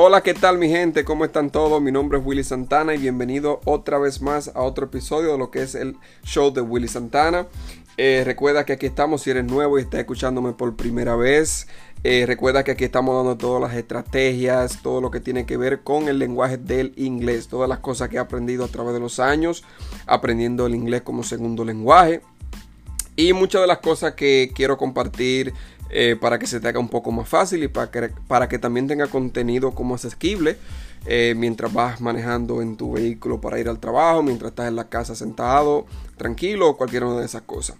Hola, ¿qué tal mi gente? ¿Cómo están todos? Mi nombre es Willy Santana y bienvenido otra vez más a otro episodio de lo que es el show de Willy Santana. Eh, recuerda que aquí estamos si eres nuevo y estás escuchándome por primera vez. Eh, recuerda que aquí estamos dando todas las estrategias, todo lo que tiene que ver con el lenguaje del inglés, todas las cosas que he aprendido a través de los años, aprendiendo el inglés como segundo lenguaje. Y muchas de las cosas que quiero compartir eh, para que se te haga un poco más fácil y para que, para que también tenga contenido como asequible eh, mientras vas manejando en tu vehículo para ir al trabajo, mientras estás en la casa sentado, tranquilo o cualquier una de esas cosas.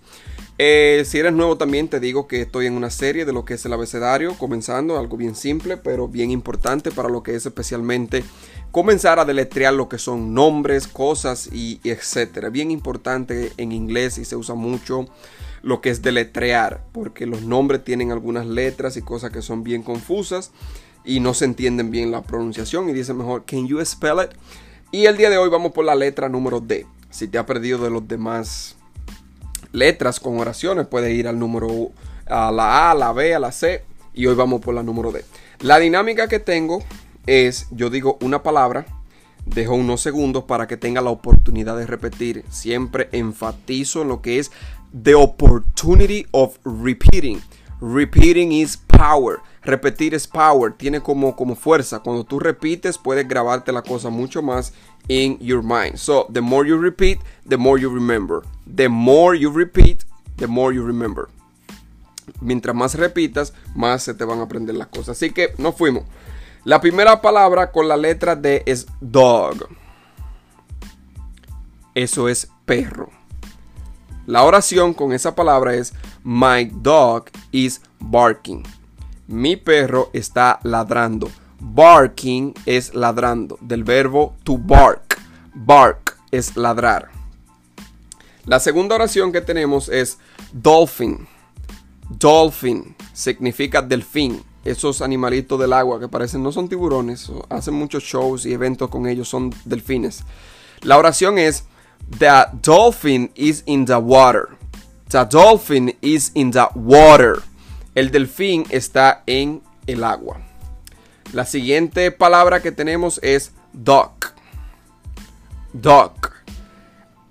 Eh, si eres nuevo también te digo que estoy en una serie de lo que es el abecedario, comenzando algo bien simple pero bien importante para lo que es especialmente comenzar a deletrear lo que son nombres, cosas y, etcétera. Bien importante en inglés y se usa mucho lo que es deletrear, porque los nombres tienen algunas letras y cosas que son bien confusas y no se entienden bien la pronunciación y dice mejor, can you spell it? Y el día de hoy vamos por la letra número D. Si te ha perdido de los demás letras con oraciones, puedes ir al número a la A, a la B, a la C y hoy vamos por la número D. La dinámica que tengo es, yo digo una palabra, dejo unos segundos para que tenga la oportunidad de repetir. Siempre enfatizo en lo que es the opportunity of repeating. Repeating is power. Repetir es power. Tiene como, como fuerza. Cuando tú repites, puedes grabarte la cosa mucho más in your mind. So, the more you repeat, the more you remember. The more you repeat, the more you remember. Mientras más repitas, más se te van a aprender las cosas. Así que nos fuimos. La primera palabra con la letra D es dog. Eso es perro. La oración con esa palabra es My dog is barking. Mi perro está ladrando. Barking es ladrando. Del verbo to bark. Bark es ladrar. La segunda oración que tenemos es dolphin. Dolphin significa delfín. Esos animalitos del agua que parecen no son tiburones. Hacen muchos shows y eventos con ellos. Son delfines. La oración es The dolphin is in the water. The dolphin is in the water. El delfín está en el agua. La siguiente palabra que tenemos es duck. Duck.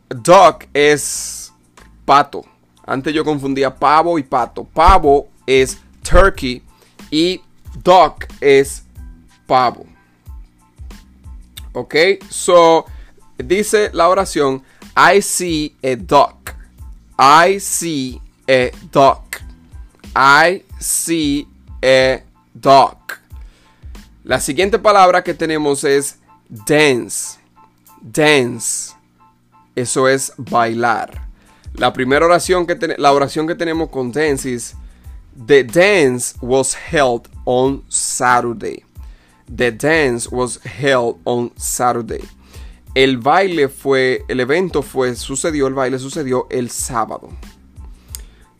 Duck es pato. Antes yo confundía pavo y pato. Pavo es turkey y duck es pavo. Ok, so dice la oración, I see a duck. I see a duck. I see a duck. La siguiente palabra que tenemos es dance. Dance. Eso es bailar. La primera oración que la oración que tenemos con dance es The dance was held on Saturday. The dance was held on Saturday el baile fue, el evento fue, sucedió, el baile sucedió el sábado.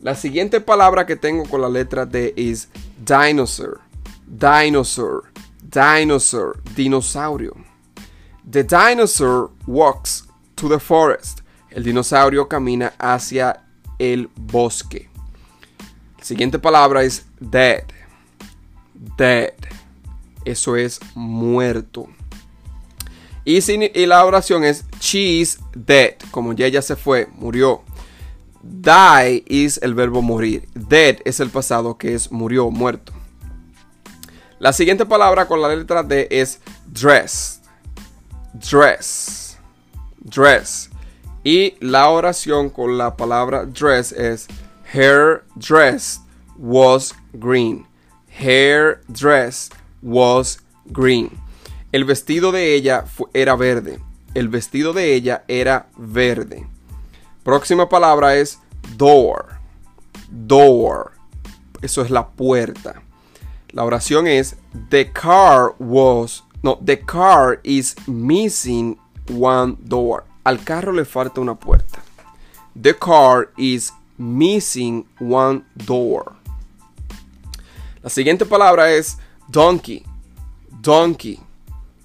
La siguiente palabra que tengo con la letra D es dinosaur. Dinosaur. Dinosaur. Dinosaurio. The dinosaur walks to the forest. El dinosaurio camina hacia el bosque. Siguiente palabra es dead. Dead. Eso es muerto. Y, la oración es she's dead, como ya ella se fue, murió. Die es el verbo morir. Dead es el pasado que es murió, muerto. La siguiente palabra con la letra D es dress. Dress. Dress. Y la oración con la palabra dress es her dress was green. Her dress was green. El vestido de ella era verde. El vestido de ella era verde. Próxima palabra es door. Door. Eso es la puerta. La oración es The car was. No, the car is missing one door. Al carro le falta una puerta. The car is missing one door. La siguiente palabra es donkey. Donkey.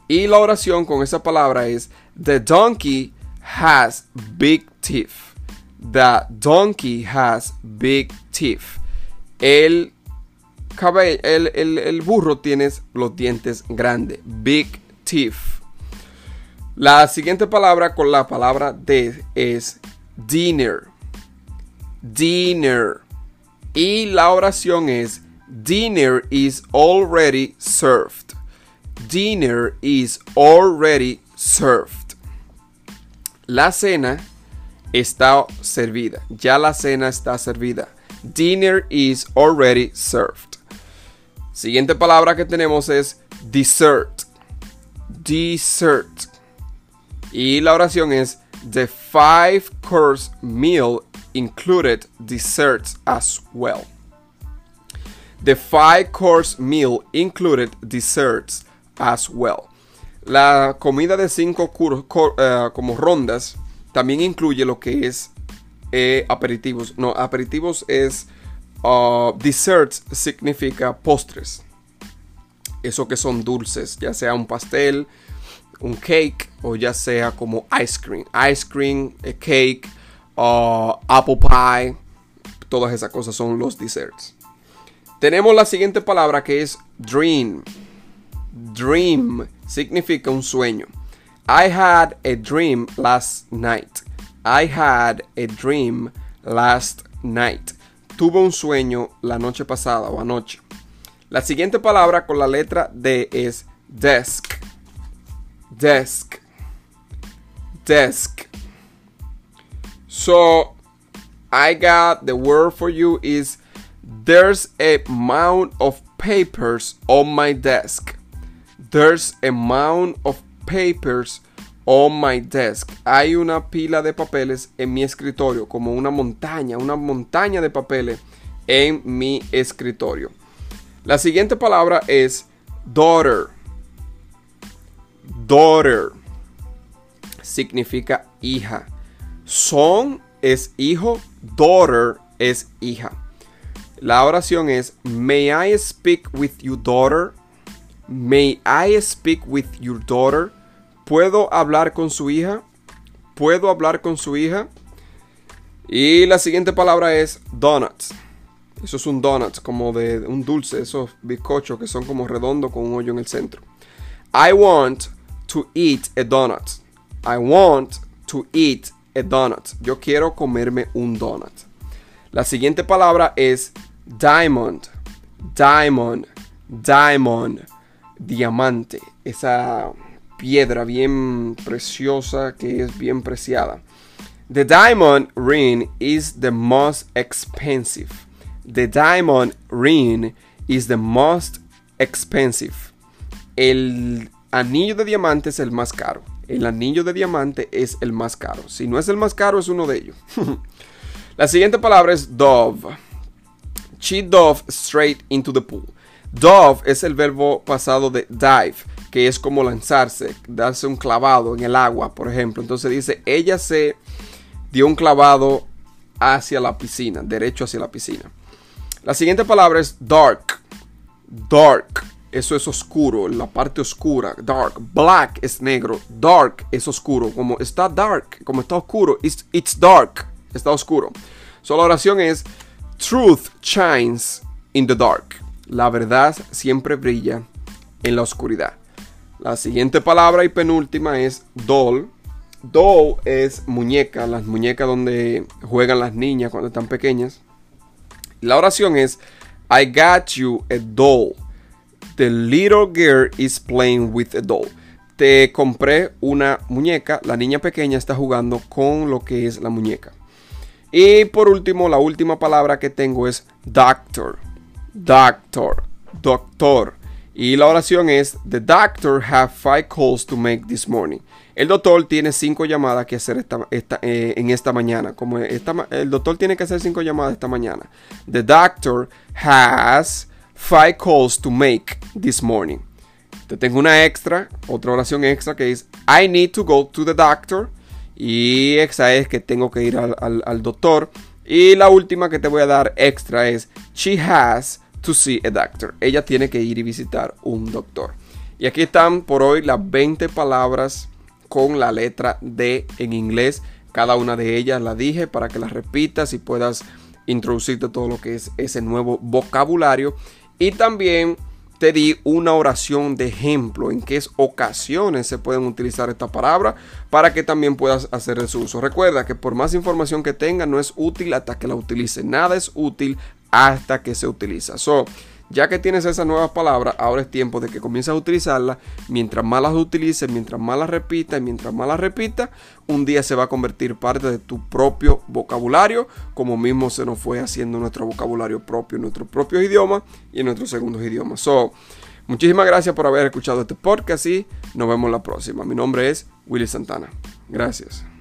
Y la oración con esa palabra es The donkey has big teeth. The donkey has big teeth. El el, el burro tiene los dientes grandes. Big teeth. La siguiente palabra con la palabra de es dinner. Dinner. Y la oración es dinner is already served. Dinner is already served. La cena está servida. Ya la cena está servida. Dinner is already served. Siguiente palabra que tenemos es dessert. Dessert. Y la oración es The five course meal included desserts as well. The five course meal included desserts as well. La comida de cinco uh, como rondas también incluye lo que es eh, aperitivos. No, aperitivos es uh, desserts significa postres. Eso que son dulces, ya sea un pastel, un cake o ya sea como ice cream. Ice cream, a cake, uh, apple pie, todas esas cosas son los desserts. Tenemos la siguiente palabra que es dream. Dream significa un sueño. I had a dream last night. I had a dream last night. Tuve un sueño la noche pasada o anoche. La siguiente palabra con la letra D es desk desk. Desk. So I got the word for you is there's a mound of papers on my desk. There's a mound of papers on my desk. Hay una pila de papeles en mi escritorio, como una montaña, una montaña de papeles en mi escritorio. La siguiente palabra es daughter daughter significa hija. Son es hijo, daughter es hija. La oración es, May I speak with your daughter? May I speak with your daughter? ¿Puedo hablar con su hija? ¿Puedo hablar con su hija? Y la siguiente palabra es donuts. Eso es un donut, como de un dulce, esos bizcochos que son como redondos con un hoyo en el centro. I want to eat a donut. I want to eat donut. Yo quiero comerme un donut. La siguiente palabra es diamond. Diamond. Diamond. Diamante. Esa piedra bien preciosa que es bien preciada. The diamond ring is the most expensive. The diamond ring is the most expensive. El anillo de diamante es el más caro. El anillo de diamante es el más caro. Si no es el más caro, es uno de ellos. La siguiente palabra es dove. She dove straight into the pool. Dove es el verbo pasado de dive, que es como lanzarse, darse un clavado en el agua, por ejemplo. Entonces dice, ella se dio un clavado hacia la piscina, derecho hacia la piscina. La siguiente palabra es dark. Dark eso es oscuro, la parte oscura, dark. Black es negro, dark es oscuro. Como está dark, como está oscuro, it's, dark, está oscuro. So la oración es, truth shines in the dark. La verdad siempre brilla en la oscuridad. La siguiente palabra y penúltima es doll. Doll es muñeca, las muñecas donde juegan las niñas cuando están pequeñas. La oración es, I got you a doll. The little girl is playing with a doll. Te compré una muñeca. La niña pequeña está jugando con lo que es la muñeca. Y por último, la última palabra que tengo es doctor. Doctor. Doctor. Y la oración es: The doctor have five calls to make this morning. El doctor tiene cinco llamadas que hacer eh, en esta mañana. Como el doctor tiene que hacer cinco llamadas esta mañana. The doctor has five calls to make this morning. Te tengo una extra, otra oración extra que es I need to go to the doctor. Y esa es que tengo que ir al, doctor. Y la última que te voy a dar extra es She has to see a doctor. Ella tiene que ir y visitar un doctor. Y aquí están por hoy las 20 palabras con la letra D en inglés. Cada una de ellas la dije para que las repitas y puedas introducirte todo lo que es ese nuevo vocabulario Y también te di una oración de ejemplo en qué ocasiones se pueden utilizar esta palabra para que también puedas hacer su uso. Recuerda que por más información que tenga no es útil hasta que la utilice. Nada es útil hasta que se utiliza. So, ya que tienes esas nuevas palabras, ahora es tiempo de que comiences a utilizarlas. Mientras más las utilices, mientras más las repitas mientras más las repitas, un día se va a convertir parte de tu propio vocabulario, como mismo se nos fue haciendo nuestro vocabulario propio, nuestros propios idiomas y en nuestros segundos idiomas. So, muchísimas gracias por haber escuchado este podcast y nos vemos la próxima. Mi nombre es Willy Santana. Gracias.